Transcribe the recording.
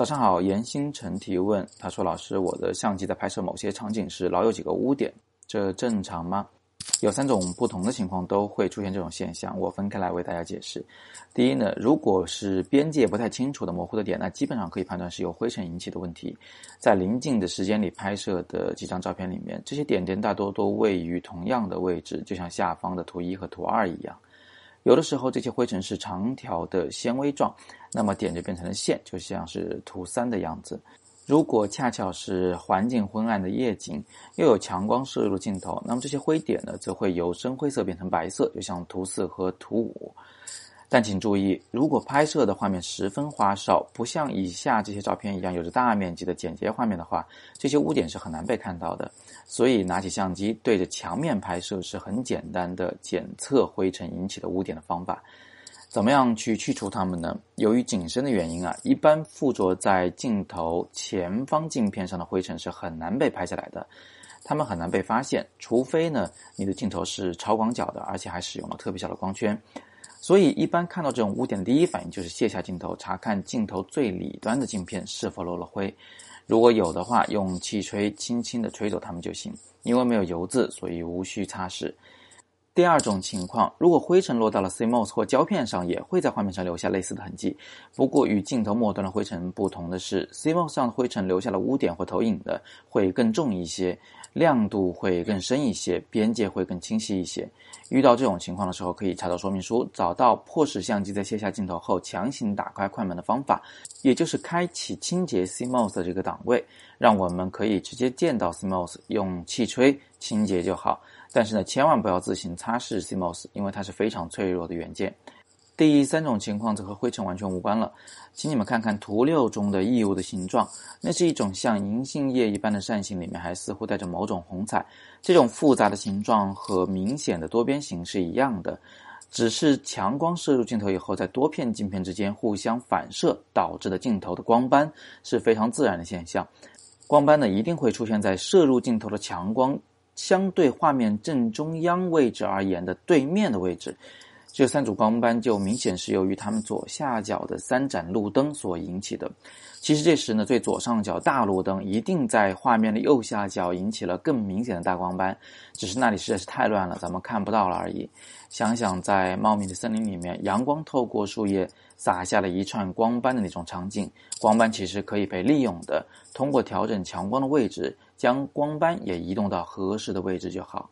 早上好，严星辰提问，他说：“老师，我的相机在拍摄某些场景时，老有几个污点，这正常吗？”有三种不同的情况都会出现这种现象，我分开来为大家解释。第一呢，如果是边界不太清楚的模糊的点，那基本上可以判断是由灰尘引起的问题。在临近的时间里拍摄的几张照片里面，这些点点大多都位于同样的位置，就像下方的图一和图二一样。有的时候，这些灰尘是长条的纤维状，那么点就变成了线，就像是图三的样子。如果恰巧是环境昏暗的夜景，又有强光射入镜头，那么这些灰点呢，则会由深灰色变成白色，就像图四和图五。但请注意，如果拍摄的画面十分花哨，不像以下这些照片一样有着大面积的简洁画面的话，这些污点是很难被看到的。所以，拿起相机对着墙面拍摄是很简单的检测灰尘引起的污点的方法。怎么样去去除它们呢？由于景深的原因啊，一般附着在镜头前方镜片上的灰尘是很难被拍下来的，它们很难被发现，除非呢你的镜头是超广角的，而且还使用了特别小的光圈。所以，一般看到这种污点的第一反应就是卸下镜头，查看镜头最里端的镜片是否漏了灰。如果有的话，用气吹轻轻的吹走它们就行。因为没有油渍，所以无需擦拭。第二种情况，如果灰尘落到了 CMOS 或胶片上，也会在画面上留下类似的痕迹。不过，与镜头末端的灰尘不同的是，CMOS 上的灰尘留下了污点或投影的会更重一些。亮度会更深一些，边界会更清晰一些。遇到这种情况的时候，可以查找说明书，找到迫使相机在卸下镜头后强行打开快门的方法，也就是开启清洁 CMOS 的这个档位，让我们可以直接见到 CMOS，用气吹清洁就好。但是呢，千万不要自行擦拭 CMOS，因为它是非常脆弱的元件。第三种情况则和灰尘完全无关了，请你们看看图六中的异物的形状，那是一种像银杏叶一般的扇形，里面还似乎带着某种红彩。这种复杂的形状和明显的多边形是一样的，只是强光射入镜头以后，在多片镜片之间互相反射导致的镜头的光斑是非常自然的现象。光斑呢，一定会出现在射入镜头的强光相对画面正中央位置而言的对面的位置。这三组光斑就明显是由于它们左下角的三盏路灯所引起的。其实这时呢，最左上角大路灯一定在画面的右下角引起了更明显的大光斑，只是那里实在是太乱了，咱们看不到了而已。想想在茂密的森林里面，阳光透过树叶洒下了一串光斑的那种场景，光斑其实可以被利用的，通过调整强光的位置，将光斑也移动到合适的位置就好。